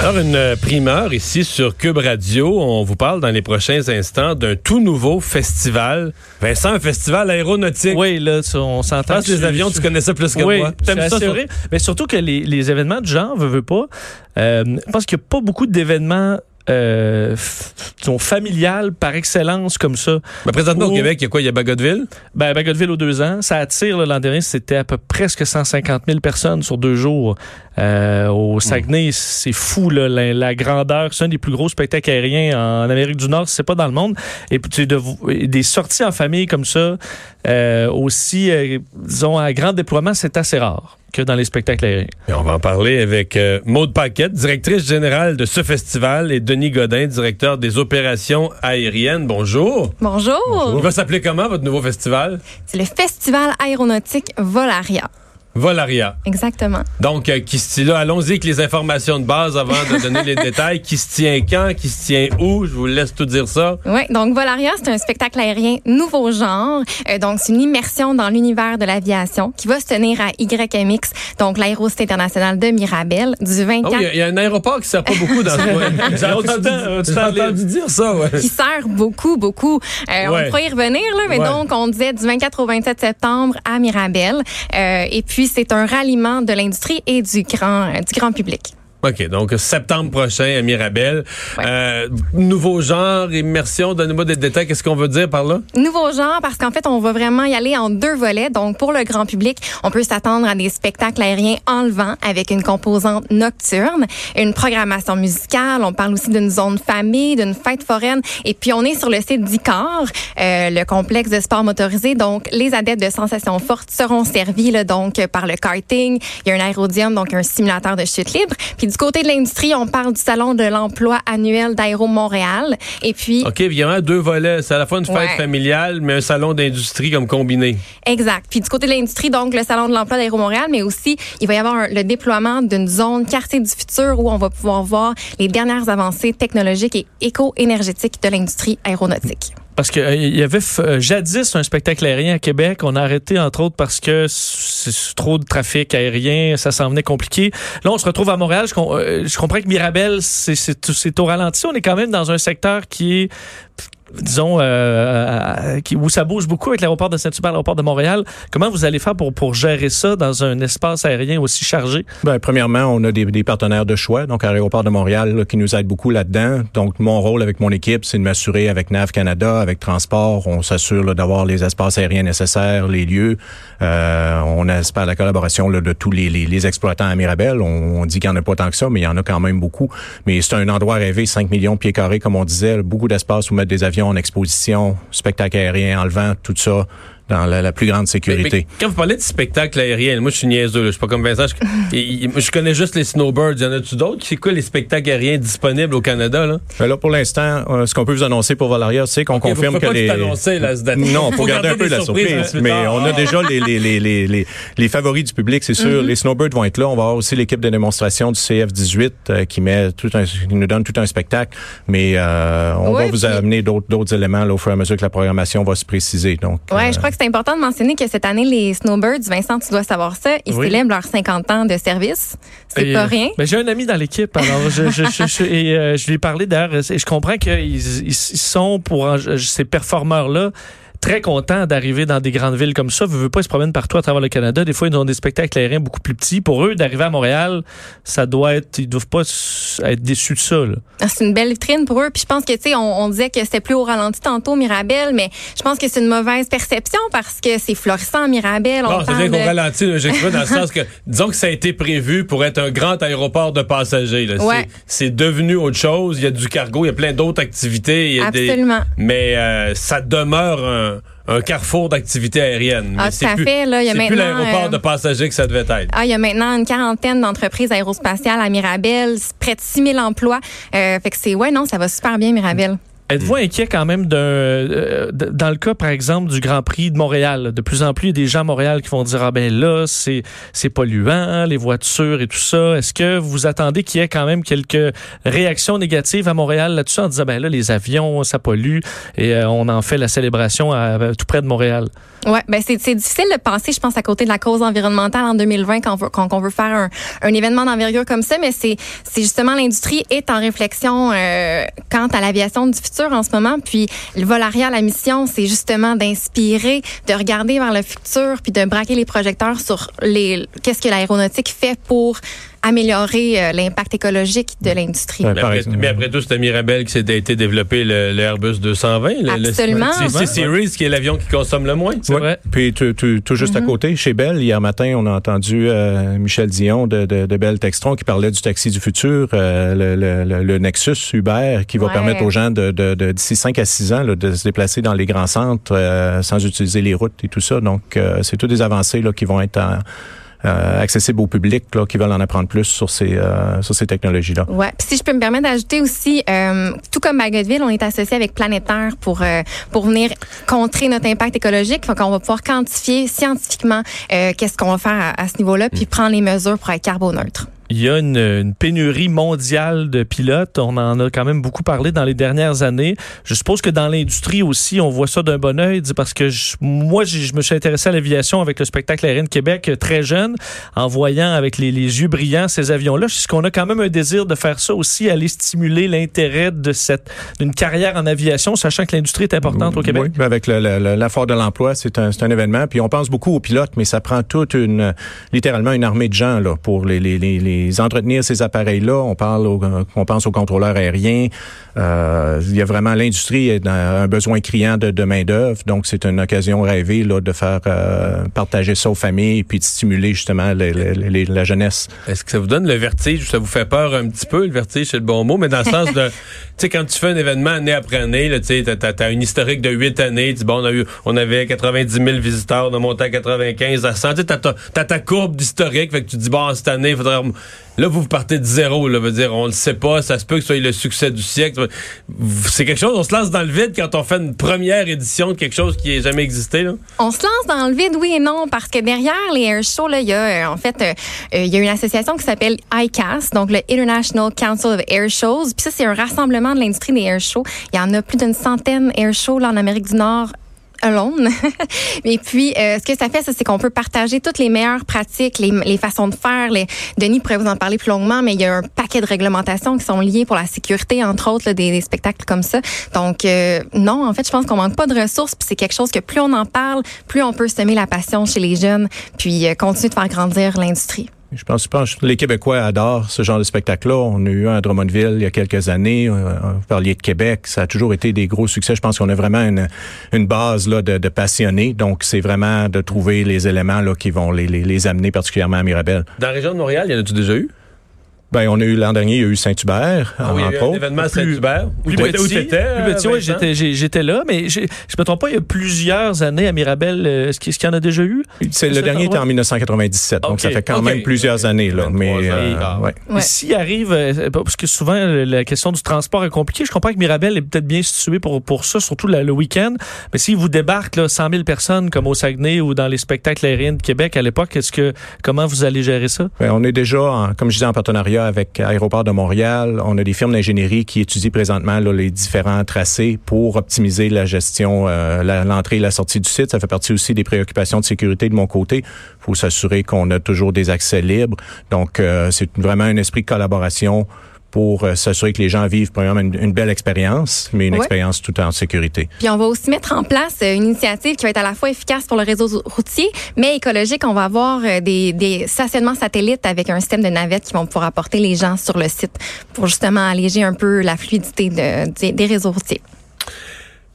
Alors, une primeur ici sur Cube Radio. On vous parle dans les prochains instants d'un tout nouveau festival. Vincent, un festival aéronautique. Oui, là, on s'entend. Je les avions, tu connais ça plus que oui, moi. T'aimes ça, sur... Mais surtout que les, les, événements de genre, veut, veut pas, euh, je pense qu'il n'y a pas beaucoup d'événements euh, sont familiales par excellence comme ça. Ben, présentement au Québec, il y a quoi? Il y a Bagotville? Ben, Bagotville aux deux ans. Ça attire l'an dernier, c'était à peu presque 150 000 personnes sur deux jours. Euh, au Saguenay, mmh. c'est fou là, la, la grandeur. C'est un des plus gros spectacles aériens en Amérique du Nord, c'est pas dans le monde. Et puis de, des sorties en famille comme ça, euh, aussi, euh, disons, à grand déploiement, c'est assez rare que dans les spectacles aériens. Et on va en parler avec euh, Maude Paquette, directrice générale de ce festival, et Denis Godin, directeur des opérations aériennes. Bonjour. Bonjour. Bonjour. Il va s'appeler comment votre nouveau festival? C'est le Festival aéronautique Volaria. Volaria. Exactement. Donc, euh, qui se là, allons-y avec les informations de base avant de donner les détails. Qui se tient quand, qui se tient où? Je vous laisse tout dire ça. Oui, donc Volaria, c'est un spectacle aérien nouveau genre. Euh, donc, c'est une immersion dans l'univers de l'aviation qui va se tenir à YMX, donc l'aérocité internationale de Mirabel, du 24... Oh, il y, a un aéroport qui sert pas beaucoup dans ce coin. J'ai entendu, entendu, dire ça, ouais. Qui sert beaucoup, beaucoup. Euh, ouais. On pourrait y revenir, là, mais ouais. donc, on disait du 24 au 27 septembre à Mirabel. Euh, et puis, c'est un ralliement de l'industrie et du grand, du grand public. OK, donc septembre prochain à Mirabel. Ouais. Euh, nouveau genre, immersion, donnez-moi des détails. Qu'est-ce qu'on veut dire par là? Nouveau genre, parce qu'en fait, on va vraiment y aller en deux volets. Donc, pour le grand public, on peut s'attendre à des spectacles aériens enlevants avec une composante nocturne, une programmation musicale. On parle aussi d'une zone famille, d'une fête foraine. Et puis, on est sur le site d'ICAR, euh, le complexe de sport motorisé. Donc, les adeptes de sensations fortes seront servis là, donc par le karting. Il y a un aérodium, donc un simulateur de chute libre. Puis, du côté de l'industrie, on parle du salon de l'emploi annuel d'Aéro Montréal. Et puis. OK, évidemment, deux volets. C'est à la fois une fête ouais. familiale, mais un salon d'industrie comme combiné. Exact. Puis du côté de l'industrie, donc le salon de l'emploi d'Aéro Montréal, mais aussi, il va y avoir un, le déploiement d'une zone quartier du futur où on va pouvoir voir les dernières avancées technologiques et éco-énergétiques de l'industrie aéronautique. Parce qu'il euh, y avait euh, jadis un spectacle aérien à Québec. On a arrêté, entre autres, parce que c'est trop de trafic aérien, ça s'en venait compliqué. Là, on se retrouve à Montréal. Je, euh, je comprends que Mirabel, c'est au ralenti. On est quand même dans un secteur qui est disons, euh, qui, où ça bouge beaucoup avec l'aéroport de Saint-Hubert, l'aéroport de Montréal. Comment vous allez faire pour, pour gérer ça dans un espace aérien aussi chargé? Ben, premièrement, on a des, partenaires de choix, donc à l'aéroport de Montréal, qui nous aident beaucoup là-dedans. Donc, mon rôle avec mon équipe, c'est de m'assurer avec NAV Canada, avec Transport, on s'assure d'avoir les espaces aériens nécessaires, les lieux. Euh, on espère la collaboration de tous les, les, exploitants à Mirabel. On, on dit qu'il n'y en a pas tant que ça, mais il y en a quand même beaucoup. Mais c'est un endroit rêvé, 5 millions de pieds carrés, comme on disait, beaucoup d'espace où mettre des avions en exposition, spectacle aérien, enlevant, tout ça dans la, la, plus grande sécurité. Mais, mais quand vous parlez de spectacle aérien, moi je suis niaiseux, là, je suis pas comme Vincent, je, je connais juste les snowbirds. Y en a-tu d'autres? C'est quoi les spectacles aériens disponibles au Canada? Là, ben là pour l'instant, euh, ce qu'on peut vous annoncer pour Valeria, c'est qu'on okay, confirme que pas les. Annoncer, là, non, faut garder un peu la surprise. Mais on a déjà les, les, les, les, les, les favoris du public, c'est sûr. Mm -hmm. Les snowbirds vont être là. On va avoir aussi l'équipe de démonstration du CF18 euh, qui met tout un, qui nous donne tout un spectacle. Mais euh, on ouais, va vous amener d'autres éléments là, au fur et à mesure que la programmation va se préciser. Donc. Ouais, je crois que c'est important de mentionner que cette année, les Snowbirds, Vincent, tu dois savoir ça, ils oui. célèbrent leurs 50 ans de service. C'est pas rien. Ben, j'ai un ami dans l'équipe, alors je, je, je, je, et, euh, je lui ai parlé d'ailleurs, et je comprends qu'ils ils sont pour ces performeurs-là très contents d'arriver dans des grandes villes comme ça. Vous veux pas, ils se promènent partout à travers le Canada. Des fois, ils ont des spectacles aériens beaucoup plus petits. Pour eux, d'arriver à Montréal, ça doit être, ils doivent pas être déçus de ça. Ah, c'est une belle vitrine pour eux. Puis je pense que, tu sais, on, on, disait que c'était plus au ralenti tantôt, Mirabel, mais je pense que c'est une mauvaise perception parce que c'est florissant, Mirabel. Non, c'est-à-dire qu'on ralentit, j'ai dans le sens que, disons que ça a été prévu pour être un grand aéroport de passagers. Ouais. C'est devenu autre chose. Il y a du cargo, il y a plein d'autres activités. Il y a Absolument. Des, mais euh, ça demeure un un carrefour d'activités aériennes. Ah, tout à fait. Là, il y a maintenant, plus l'aéroport de passagers que ça devait être. Ah, il y a maintenant une quarantaine d'entreprises aérospatiales à Mirabel, près de 6 000 emplois. Euh, fait que c'est, ouais, non, ça va super bien, Mirabel. Êtes-vous inquiet quand même d'un, euh, dans le cas, par exemple, du Grand Prix de Montréal? De plus en plus, il y a des gens à Montréal qui vont dire, ah ben là, c'est, c'est polluant, les voitures et tout ça. Est-ce que vous attendez qu'il y ait quand même quelques réactions négatives à Montréal là-dessus en disant, ben là, les avions, ça pollue et euh, on en fait la célébration à, tout près de Montréal? Ouais, ben c'est, c'est difficile de penser, je pense, à côté de la cause environnementale en 2020 quand on veut, quand on veut faire un, un événement d'envergure comme ça, mais c'est, c'est justement l'industrie est en réflexion euh, quant à l'aviation du futur en ce moment. Puis le Volaria, la mission, c'est justement d'inspirer, de regarder vers le futur, puis de braquer les projecteurs sur les qu'est-ce que l'aéronautique fait pour améliorer euh, l'impact écologique de l'industrie. mais, après, tout, c'est à Mirabel qui s'est été développé le, Airbus 220. Absolument. C'est Series qui est l'avion qui consomme le moins. C'est vrai. Puis tout, juste à mm-hmm. côté, chez Bell, hier matin, on a entendu euh, Michel Dion de, de, de, Bell Textron qui parlait du taxi du futur, euh, le, Nexus Uber, qui va permettre aux gens de, d'ici 5 à 6 ans de se déplacer dans les grands centres sans utiliser les routes et tout ça. Donc, c'est toutes des avancées là, qui vont être en euh, accessible au public là, qui veulent en apprendre plus sur ces, euh, sur ces technologies-là. Ouais. Puis si je peux me permettre d'ajouter aussi, euh, tout comme Bagotville, on est associé avec Planétaire pour pour venir contrer notre impact écologique. Donc on va pouvoir quantifier scientifiquement qu'est-ce qu'on va faire à, à ce niveau-là, puis mm. prendre les mesures pour être carboneutre il y a une, pénurie mondiale de pilotes. On en a quand même beaucoup parlé dans les dernières années. Je suppose que dans l'industrie aussi, on voit ça d'un bon oeil, parce que moi, je me suis intéressé à l'aviation avec le spectacle aérien de Québec euh, très jeune, en voyant avec les, yeux brillants ces avions-là. Je qu'on a quand même un désir de faire ça aussi, aller stimuler l'intérêt de cette d'une carrière en aviation, sachant que l'industrie est importante au Québec. Oui, avec l'affort de l'emploi, c'est un, un, événement. Puis on pense beaucoup aux pilotes, mais ça prend toute une, littéralement une armée de gens là pour les, les, les entretenir ces appareils-là. On parle, on pense aux contrôleurs aériens. Euh, il y a vraiment l'industrie a un besoin criant de, de main d'œuvre, donc c'est une occasion rêvée là de faire euh, partager ça aux familles puis de stimuler justement la jeunesse. Est-ce que ça vous donne le vertige Ça vous fait peur un petit peu le vertige, c'est le bon mot, mais dans le sens de, tu sais, quand tu fais un événement année après année, tu sais, t'as, as une historique de huit années, tu bon, on a eu, on avait 90 000 visiteurs, on a monté à 95, à 100, tu t'as, ta, ta courbe d'historique, fait que tu dis bon cette année, il faudrait Là, vous, partez de zéro. Là, veut dire, on le sait pas. Ça se peut que ce soit le succès du siècle. C'est quelque chose. On se lance dans le vide quand on fait une première édition de quelque chose qui n'a jamais existé. Là? On se lance dans le vide, oui et non, parce que derrière les air shows, là, il y a euh, en fait, euh, euh, il y a une association qui s'appelle ICAS, donc le International Council of Air Shows. Puis ça, c'est un rassemblement de l'industrie des air shows. Il y en a plus d'une centaine air shows là en Amérique du Nord, alone. Et puis, euh, ce que ça fait, c'est qu'on peut partager toutes les meilleures pratiques, les, les, façons de faire. Les, Denis pourrait vous en parler plus longuement, mais il y a un paquet de réglementations qui sont liées pour la sécurité, entre autres, des, des, spectacles comme ça. Donc, euh, non, en fait, je pense qu'on manque pas de ressources. Puis c'est quelque chose que plus on en parle, plus on peut semer la passion chez les jeunes, puis euh, continuer de faire grandir l'industrie. Je pense, que les Québécois adorent ce genre de spectacle-là. On a eu un à Drummondville il y a quelques années. Euh, vous parliez de Québec. Ça a toujours été des gros succès. Je pense qu'on a vraiment une, base là, de, passionnés. Donc, c'est vraiment de trouver les éléments là, qui vont les, les, amener particulièrement à Mirabel. Dans la région de Montréal, y en a-tu déjà eu? Ben, on a eu l'an dernier, il y a eu Saint-Hubert. Ah oui, il y a eu un événement à Saint-Hubert. Plus, plus, petit, plus petit, oui, j'étais, j'étais là, mais je me trompe pas, il y a plusieurs années à Mirabel, euh, est-ce qu'il y en a déjà eu? C'est, le dernier était en 1997, donc ça fait quand même plusieurs années. Là, mais euh, ouais. ouais. S'il arrive, euh, parce que souvent la question du transport est compliquée, je comprends que Mirabel est peut-être bien situé pour, pour ça, surtout le, week-end, mais s'il vous débarque là, 100 000 personnes comme au Saguenay ou dans les spectacles aériens de Québec à l'époque, est-ce que comment vous allez gérer ça? Ben, on est déjà, en, comme je disais, en partenariat avec Aéroport de Montréal. On a des firmes d'ingénierie qui étudient présentement les différents tracés pour optimiser la gestion, euh, l'entrée et la sortie du site. Ça fait partie aussi des préoccupations de sécurité de mon côté. Il faut s'assurer qu'on a toujours des accès libres. Donc, euh, c'est vraiment un esprit de collaboration pour euh, s'assurer que les gens vivent premièrement une, une belle expérience, mais une expérience tout en sécurité. Puis on va aussi mettre en place euh, une initiative qui va être à la fois efficace pour le réseau routier, mais écologique. On va avoir euh, des, des stationnements satellites avec un système de navettes qui vont pouvoir apporter les gens sur le site pour justement alléger un peu la fluidité de- des- des réseaux routiers.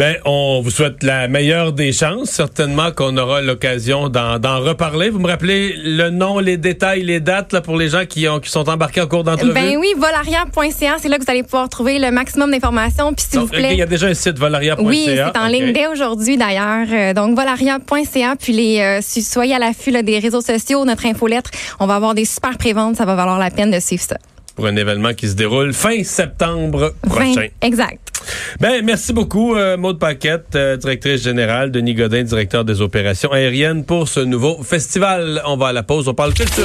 Ben, on vous souhaite la meilleure des chances. Certainement qu'on aura l'occasion d'en reparler. Vous me rappelez le nom, les détails, les dates là, pour les gens qui, ont, qui sont embarqués en cours d'entrevue? Ben oui, volaria.ca, c'est là que vous allez pouvoir trouver le maximum d'informations. Puis s'il vous plaît, Il y a déjà un site volaria.ca. Oui, c'est en OK. ligne dès aujourd'hui d'ailleurs. Euh, donc volaria.ca puis les euh, soyez à l'affût des réseaux sociaux, notre infolettre, on va avoir des super préventes, ça va valoir la peine de suivre ça. Pour un événement qui se déroule fin septembre prochain. 20, exact. Ben, merci beaucoup, euh, Maude Paquette, euh, directrice générale, Denis Godin, directeur des opérations aériennes pour ce nouveau festival. On va à la pause, on parle culture.